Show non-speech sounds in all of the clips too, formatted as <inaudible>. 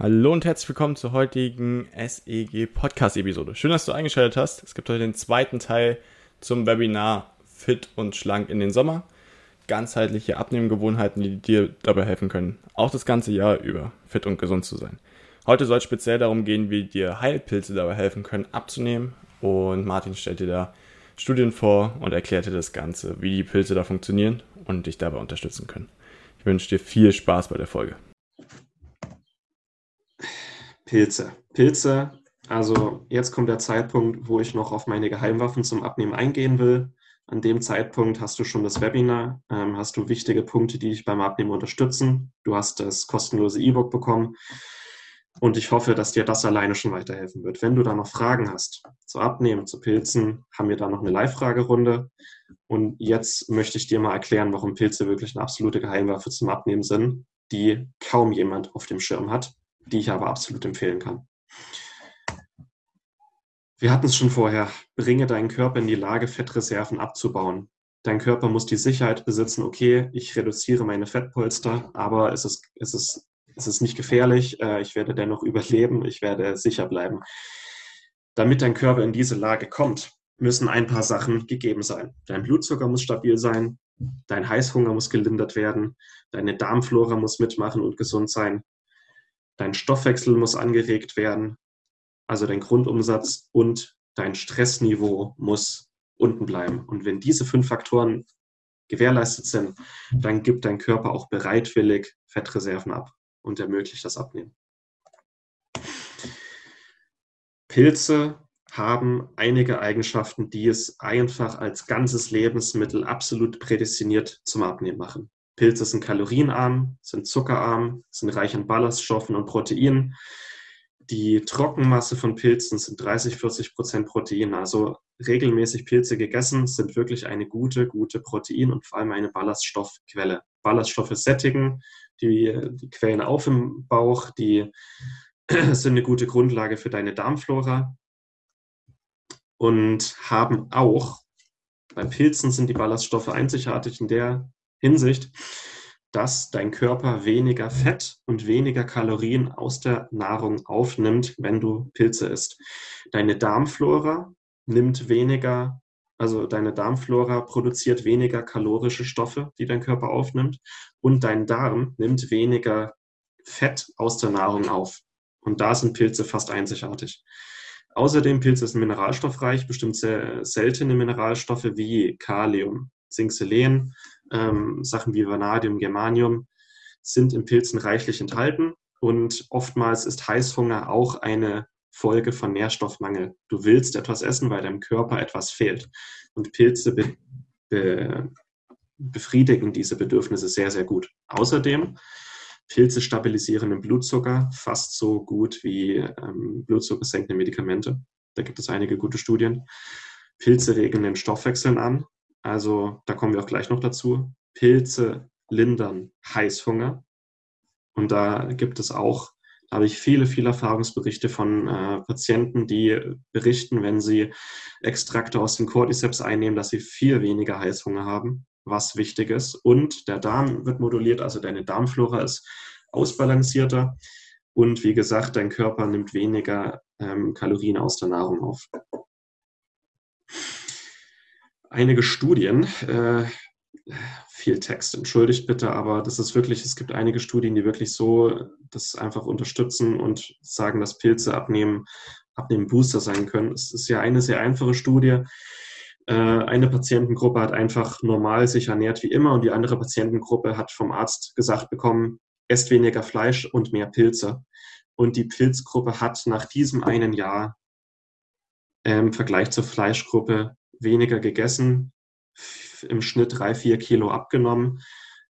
Hallo und herzlich willkommen zur heutigen SEG Podcast Episode. Schön, dass du eingeschaltet hast. Es gibt heute den zweiten Teil zum Webinar Fit und Schlank in den Sommer. Ganzheitliche Abnehmgewohnheiten, die dir dabei helfen können, auch das ganze Jahr über fit und gesund zu sein. Heute soll es speziell darum gehen, wie dir Heilpilze dabei helfen können, abzunehmen. Und Martin stellt dir da Studien vor und erklärt dir das Ganze, wie die Pilze da funktionieren und dich dabei unterstützen können. Ich wünsche dir viel Spaß bei der Folge. Pilze. Pilze, also jetzt kommt der Zeitpunkt, wo ich noch auf meine Geheimwaffen zum Abnehmen eingehen will. An dem Zeitpunkt hast du schon das Webinar, ähm, hast du wichtige Punkte, die dich beim Abnehmen unterstützen. Du hast das kostenlose E-Book bekommen. Und ich hoffe, dass dir das alleine schon weiterhelfen wird. Wenn du da noch Fragen hast zu Abnehmen, zu Pilzen, haben wir da noch eine Live-Fragerunde. Und jetzt möchte ich dir mal erklären, warum Pilze wirklich eine absolute Geheimwaffe zum Abnehmen sind, die kaum jemand auf dem Schirm hat, die ich aber absolut empfehlen kann. Wir hatten es schon vorher. Bringe deinen Körper in die Lage, Fettreserven abzubauen. Dein Körper muss die Sicherheit besitzen, okay, ich reduziere meine Fettpolster, aber es ist, es ist es ist nicht gefährlich, äh, ich werde dennoch <laughs> überleben, ich werde sicher bleiben. Damit dein Körper in diese Lage kommt, müssen ein paar Sachen gegeben sein. Dein Blutzucker muss stabil sein, dein Heißhunger muss gelindert werden, deine Darmflora muss mitmachen und gesund sein, dein Stoffwechsel muss angeregt werden, also dein Grundumsatz und dein Stressniveau muss unten bleiben. Und wenn diese fünf Faktoren gewährleistet sind, dann gibt dein Körper auch bereitwillig Fettreserven ab und ermöglicht das Abnehmen. Pilze haben einige Eigenschaften, die es einfach als ganzes Lebensmittel absolut prädestiniert zum Abnehmen machen. Pilze sind kalorienarm, sind zuckerarm, sind reich an Ballaststoffen und Proteinen. Die Trockenmasse von Pilzen sind 30, 40 Prozent Protein. Also regelmäßig Pilze gegessen sind wirklich eine gute, gute Protein- und vor allem eine Ballaststoffquelle. Ballaststoffe sättigen, die, die quellen auf im Bauch, die <clears throat> sind eine gute Grundlage für deine Darmflora und haben auch, bei Pilzen sind die Ballaststoffe einzigartig in der Hinsicht, dass dein Körper weniger Fett und weniger Kalorien aus der Nahrung aufnimmt, wenn du Pilze isst. Deine Darmflora nimmt weniger also deine Darmflora produziert weniger kalorische Stoffe, die dein Körper aufnimmt. Und dein Darm nimmt weniger Fett aus der Nahrung auf. Und da sind Pilze fast einzigartig. Außerdem Pilze sind mineralstoffreich, bestimmt sehr seltene Mineralstoffe wie Kalium, Zink, Selen, ähm, Sachen wie Vanadium, Germanium sind in Pilzen reichlich enthalten. Und oftmals ist Heißhunger auch eine Folge von Nährstoffmangel. Du willst etwas essen, weil deinem Körper etwas fehlt. Und Pilze be, be, befriedigen diese Bedürfnisse sehr, sehr gut. Außerdem, Pilze stabilisieren den Blutzucker fast so gut wie ähm, blutzuckersenkende Medikamente. Da gibt es einige gute Studien. Pilze regen den Stoffwechsel an. Also da kommen wir auch gleich noch dazu. Pilze lindern Heißhunger. Und da gibt es auch da habe ich viele, viele Erfahrungsberichte von äh, Patienten, die berichten, wenn sie Extrakte aus dem Cordyceps einnehmen, dass sie viel weniger Heißhunger haben, was wichtig ist. Und der Darm wird moduliert, also deine Darmflora ist ausbalancierter. Und wie gesagt, dein Körper nimmt weniger ähm, Kalorien aus der Nahrung auf. Einige Studien äh, viel Text, entschuldigt bitte, aber das ist wirklich, es gibt einige Studien, die wirklich so das einfach unterstützen und sagen, dass Pilze abnehmen, abnehmen Booster sein können. Es ist ja eine sehr einfache Studie. Äh, eine Patientengruppe hat einfach normal sich ernährt wie immer und die andere Patientengruppe hat vom Arzt gesagt bekommen, esst weniger Fleisch und mehr Pilze. Und die Pilzgruppe hat nach diesem einen Jahr im Vergleich zur Fleischgruppe weniger gegessen, im Schnitt drei, vier Kilo abgenommen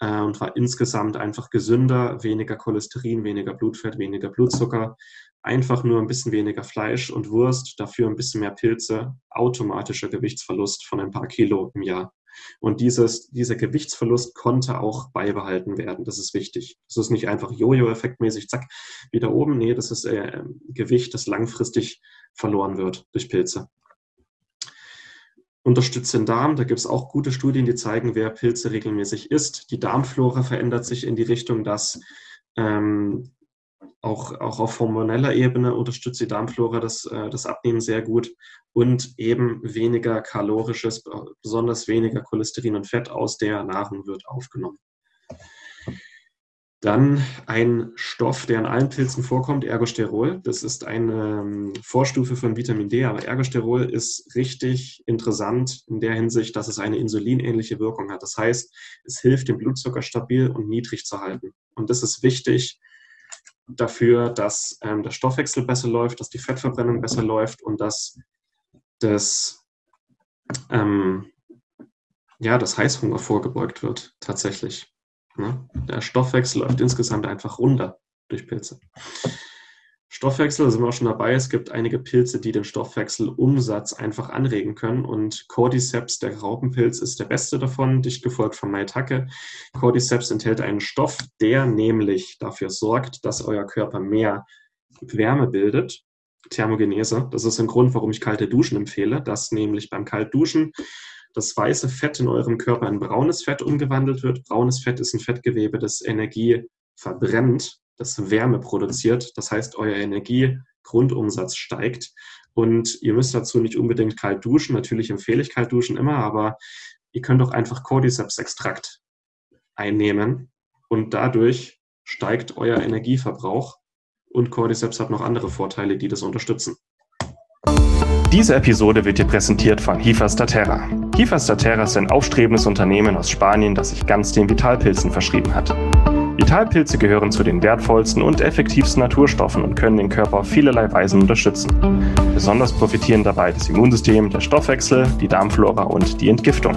äh, und war insgesamt einfach gesünder, weniger Cholesterin, weniger Blutfett, weniger Blutzucker einfach nur ein bisschen weniger Fleisch und Wurst, dafür ein bisschen mehr Pilze, automatischer Gewichtsverlust von ein paar Kilo im Jahr. Und dieses, dieser Gewichtsverlust konnte auch beibehalten werden. Das ist wichtig. Das ist nicht einfach Jojo-Effektmäßig, zack, wieder oben. Nee, das ist äh, Gewicht, das langfristig verloren wird durch Pilze. Unterstützt den Darm. Da gibt es auch gute Studien, die zeigen, wer Pilze regelmäßig isst. Die Darmflora verändert sich in die Richtung, dass ähm, auch, auch auf hormoneller Ebene unterstützt die Darmflora das, äh, das Abnehmen sehr gut und eben weniger kalorisches, besonders weniger Cholesterin und Fett aus der Nahrung wird aufgenommen. Dann ein Stoff, der in allen Pilzen vorkommt, Ergosterol. Das ist eine ähm, Vorstufe von Vitamin D, aber Ergosterol ist richtig interessant in der Hinsicht, dass es eine insulinähnliche Wirkung hat. Das heißt, es hilft, den Blutzucker stabil und niedrig zu halten. Und das ist wichtig dafür, dass ähm, der Stoffwechsel besser läuft, dass die Fettverbrennung besser läuft und dass das, ähm, ja, das Heißhunger vorgebeugt wird, tatsächlich. Ne? Der Stoffwechsel läuft insgesamt einfach runter durch Pilze. Stoffwechsel, da sind wir auch schon dabei. Es gibt einige Pilze, die den Stoffwechselumsatz einfach anregen können. Und Cordyceps, der Raupenpilz, ist der beste davon, dicht gefolgt von Maitake. Cordyceps enthält einen Stoff, der nämlich dafür sorgt, dass euer Körper mehr Wärme bildet. Thermogenese. Das ist ein Grund, warum ich kalte Duschen empfehle, dass nämlich beim Kaltduschen das weiße Fett in eurem Körper in braunes Fett umgewandelt wird. Braunes Fett ist ein Fettgewebe, das Energie verbrennt, das Wärme produziert. Das heißt, euer Energiegrundumsatz steigt. Und ihr müsst dazu nicht unbedingt kalt duschen. Natürlich empfehle ich kalt duschen immer, aber ihr könnt auch einfach Cordyceps-Extrakt einnehmen und dadurch steigt euer Energieverbrauch. Und Cordyceps hat noch andere Vorteile, die das unterstützen. Diese Episode wird dir präsentiert von Hifa Statera. Hifa Statera ist ein aufstrebendes Unternehmen aus Spanien, das sich ganz den Vitalpilzen verschrieben hat. Vitalpilze gehören zu den wertvollsten und effektivsten Naturstoffen und können den Körper auf vielerlei Weisen unterstützen. Besonders profitieren dabei das Immunsystem, der Stoffwechsel, die Darmflora und die Entgiftung.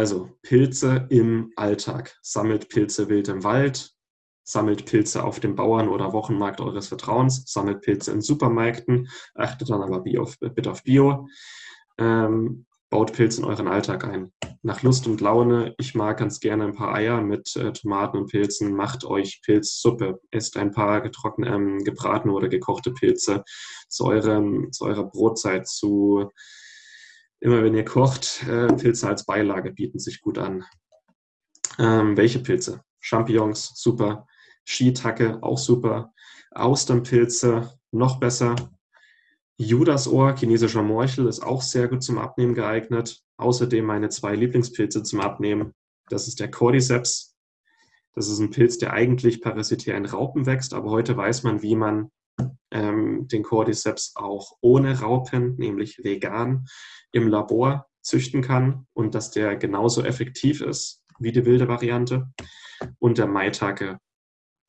Also Pilze im Alltag. Sammelt Pilze wild im Wald, sammelt Pilze auf dem Bauern- oder Wochenmarkt eures Vertrauens, sammelt Pilze in Supermärkten, achtet dann aber auf, bitte auf Bio. Ähm, baut Pilze in euren Alltag ein. Nach Lust und Laune, ich mag ganz gerne ein paar Eier mit äh, Tomaten und Pilzen, macht euch Pilzsuppe, esst ein paar getrocknete, ähm, gebratene oder gekochte Pilze zu, eurem, zu eurer Brotzeit, zu immer wenn ihr kocht, äh, Pilze als Beilage bieten sich gut an. Ähm, welche Pilze? Champignons, super. Shiitake, auch super. Austernpilze, noch besser. Judasohr, chinesischer Morchel, ist auch sehr gut zum Abnehmen geeignet. Außerdem meine zwei Lieblingspilze zum Abnehmen. Das ist der Cordyceps. Das ist ein Pilz, der eigentlich parasitär in Raupen wächst, aber heute weiß man, wie man ähm, den Cordyceps auch ohne Raupen, nämlich vegan, im Labor züchten kann und dass der genauso effektiv ist wie die wilde Variante. Und der Maitake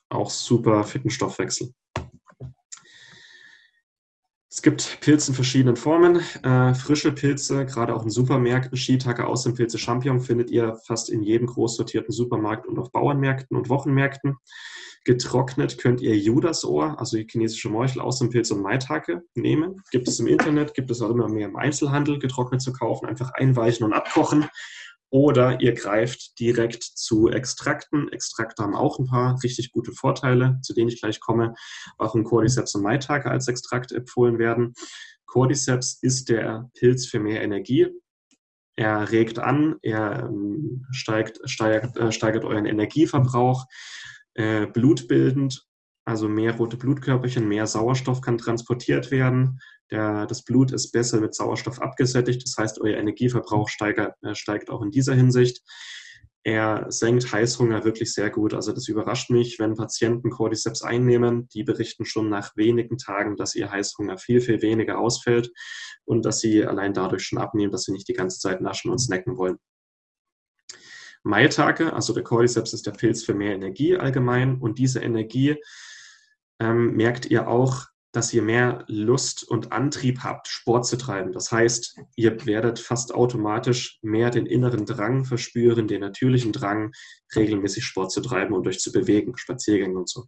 auch super fitten Stoffwechsel. Es gibt Pilze in verschiedenen Formen. Äh, frische Pilze, gerade auch in Supermärkten, Shiitake, Außenpilze, Champignon findet ihr fast in jedem groß sortierten Supermarkt und auf Bauernmärkten und Wochenmärkten. Getrocknet könnt ihr Judasohr, also die chinesische Morchel, Außenpilz und Maitake nehmen. Gibt es im Internet, gibt es auch immer mehr im Einzelhandel getrocknet zu kaufen. Einfach einweichen und abkochen Oder ihr greift direkt zu Extrakten. Extrakte haben auch ein paar richtig gute Vorteile, zu denen ich gleich komme, warum Cordyceps und Maitake als Extrakt empfohlen werden. Cordyceps ist der Pilz für mehr Energie. Er regt an, er ähm, steigt, steigert, äh, steigert euren Energieverbrauch, äh, blutbildend, also mehr rote Blutkörperchen, mehr Sauerstoff kann transportiert werden. Der, das Blut ist besser mit Sauerstoff abgesättigt, das heißt, euer Energieverbrauch steigert, äh, steigt auch in dieser Hinsicht. Er senkt Heißhunger wirklich sehr gut. Also das überrascht mich, wenn Patienten Cordyceps einnehmen, die berichten schon nach wenigen Tagen, dass ihr Heißhunger viel, viel weniger ausfällt und dass sie allein dadurch schon abnehmen, dass sie nicht die ganze Zeit naschen und snacken wollen. Maitake, also der Cordyceps ist der Pilz für mehr Energie allgemein und diese Energie ähm, merkt ihr auch dass ihr mehr Lust und Antrieb habt, Sport zu treiben. Das heißt, ihr werdet fast automatisch mehr den inneren Drang verspüren, den natürlichen Drang, regelmäßig Sport zu treiben und euch zu bewegen, Spaziergänge und so.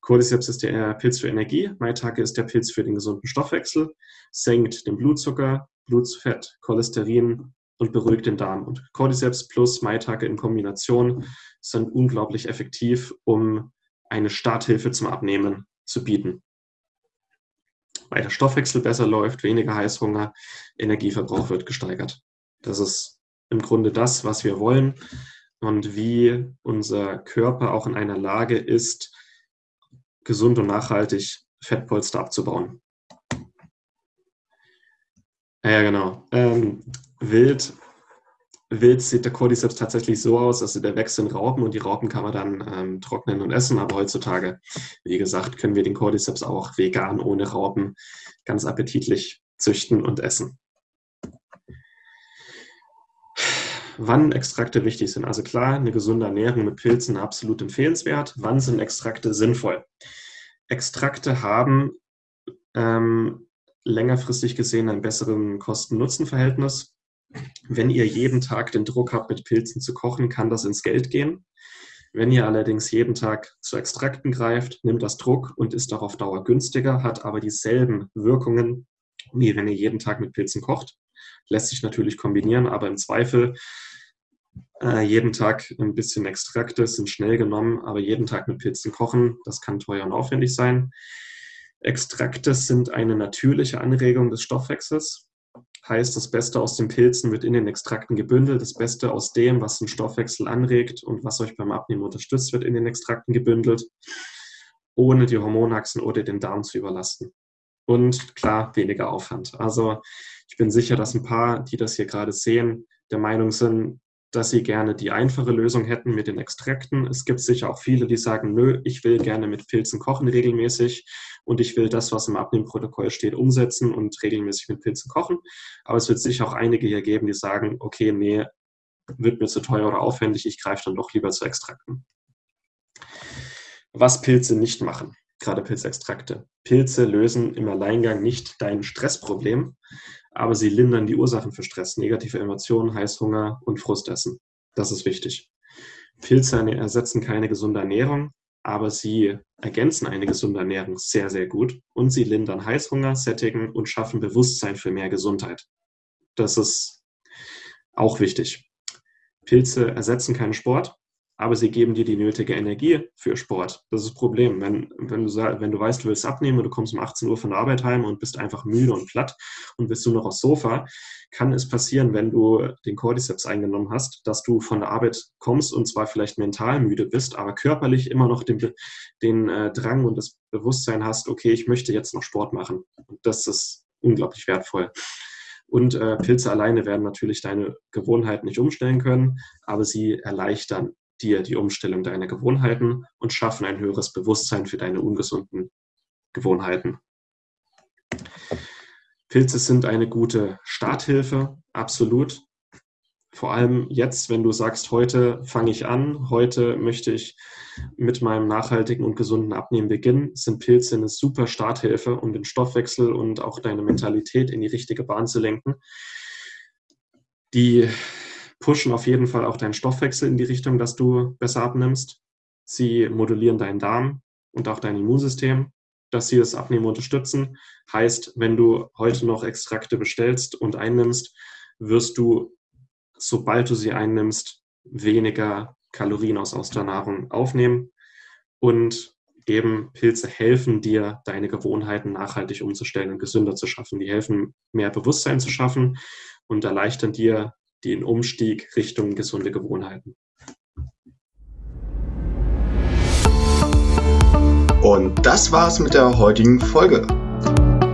Cordyceps ist der Pilz für Energie, Maitake ist der Pilz für den gesunden Stoffwechsel, senkt den Blutzucker, Blutfett, Cholesterin und beruhigt den Darm. Und Cordyceps plus Maitake in Kombination sind unglaublich effektiv, um eine Starthilfe zum Abnehmen zu bieten weil der Stoffwechsel besser läuft, weniger Heißhunger, Energieverbrauch wird gesteigert. Das ist im Grunde das, was wir wollen und wie unser Körper auch in einer Lage ist, gesund und nachhaltig Fettpolster abzubauen. Ja, genau. Ähm, wild wild sieht der Cordyceps tatsächlich so aus, also der wächst in Raupen und die Raupen kann man dann ähm, trocknen und essen. Aber heutzutage, wie gesagt, können wir den Cordyceps auch vegan ohne Raupen ganz appetitlich züchten und essen. Wann Extrakte wichtig sind. Also klar, eine gesunde Ernährung mit Pilzen absolut empfehlenswert. Wann sind Extrakte sinnvoll? Extrakte haben ähm, längerfristig gesehen ein besseren Kosten-Nutzen-Verhältnis. Wenn ihr jeden Tag den Druck habt, mit Pilzen zu kochen, kann das ins Geld gehen. Wenn ihr allerdings jeden Tag zu Extrakten greift, nimmt das Druck und ist auch auf Dauer günstiger, hat aber dieselben Wirkungen, wie wenn ihr jeden Tag mit Pilzen kocht. Lässt sich natürlich kombinieren, aber im Zweifel äh, jeden Tag ein bisschen Extrakte sind schnell genommen, aber jeden Tag mit Pilzen kochen, das kann teuer und aufwendig sein. Extrakte sind eine natürliche Anregung des Stoffwechsels heißt, das Beste aus den Pilzen wird in den Extrakten gebündelt. Das Beste aus dem, was den Stoffwechsel anregt und was euch beim Abnehmen unterstützt, wird in den Extrakten gebündelt, ohne die Hormonachsen oder den Darm zu überlasten. Und klar, weniger Aufwand. Also ich bin sicher, dass ein paar, die das hier gerade sehen, der Meinung sind, dass sie gerne die einfache Lösung hätten mit den Extrakten. Es gibt sicher auch viele, die sagen, nö, ich will gerne mit Pilzen kochen regelmäßig und ich will das, was im Abnehmprotokoll steht, umsetzen und regelmäßig mit Pilzen kochen. Aber es wird sicher auch einige hier geben, die sagen, okay, nee, wird mir zu teuer oder aufwendig, ich greife dann doch lieber zu Extrakten. Was Pilze nicht machen, gerade Pilzextrakte. Pilze lösen im Alleingang nicht dein Stressproblem, aber sie lindern die Ursachen für Stress, negative Emotionen, Heißhunger und Frustessen. Das ist wichtig. Pilze ersetzen keine gesunde Ernährung, aber sie ergänzen eine gesunde Ernährung sehr, sehr gut und sie lindern Heißhunger, sättigen und schaffen Bewusstsein für mehr Gesundheit. Das ist auch wichtig. Pilze ersetzen keinen Sport, aber sie geben dir die nötige Energie für Sport. Das ist das Problem. Wenn, wenn, du, wenn du weißt, du willst abnehmen und du kommst um 18 Uhr von der Arbeit heim und bist einfach müde und platt und bist nur noch aufs Sofa, kann es passieren, wenn du den Cordyceps eingenommen hast, dass du von der Arbeit kommst und zwar vielleicht mental müde bist, aber körperlich immer noch den, den äh, Drang und das Bewusstsein hast, okay, ich möchte jetzt noch Sport machen. Und das ist unglaublich wertvoll. Und äh, Pilze alleine werden natürlich deine Gewohnheiten nicht umstellen können, aber sie erleichtern dir die Umstellung deiner Gewohnheiten und schaffen ein höheres Bewusstsein für deine ungesunden Gewohnheiten. Pilze sind eine gute Starthilfe, absolut. Vor allem jetzt, wenn du sagst, heute fange ich an, heute möchte ich mit meinem nachhaltigen und gesunden Abnehmen beginnen, sind Pilze eine super Starthilfe, um den Stoffwechsel und auch deine Mentalität in die richtige Bahn zu lenken. Die pushen auf jeden Fall auch deinen Stoffwechsel in die Richtung, dass du besser abnimmst. Sie modulieren deinen Darm und auch dein Immunsystem, dass sie das Abnehmen unterstützen. Heißt, wenn du heute noch Extrakte bestellst und einnimmst, wirst du sobald du sie einnimmst, weniger Kalorien aus, aus der Nahrung aufnehmen. Und eben Pilze helfen dir, deine Gewohnheiten nachhaltig umzustellen und gesünder zu schaffen. Die helfen, mehr Bewusstsein zu schaffen und erleichtern dir den Umstieg Richtung gesunde Gewohnheiten. Und das war's mit der heutigen Folge.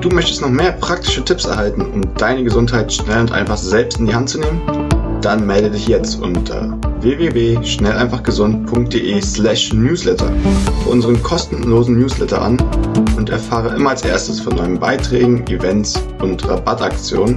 Du möchtest noch mehr praktische Tipps erhalten, um deine Gesundheit schnell und einfach selbst in die Hand zu nehmen? Dann melde dich jetzt unter www.schnelleinfachgesund.de slash newsletter für unseren kostenlosen Newsletter an und erfahre immer als erstes von neuen Beiträgen, Events und Rabattaktionen.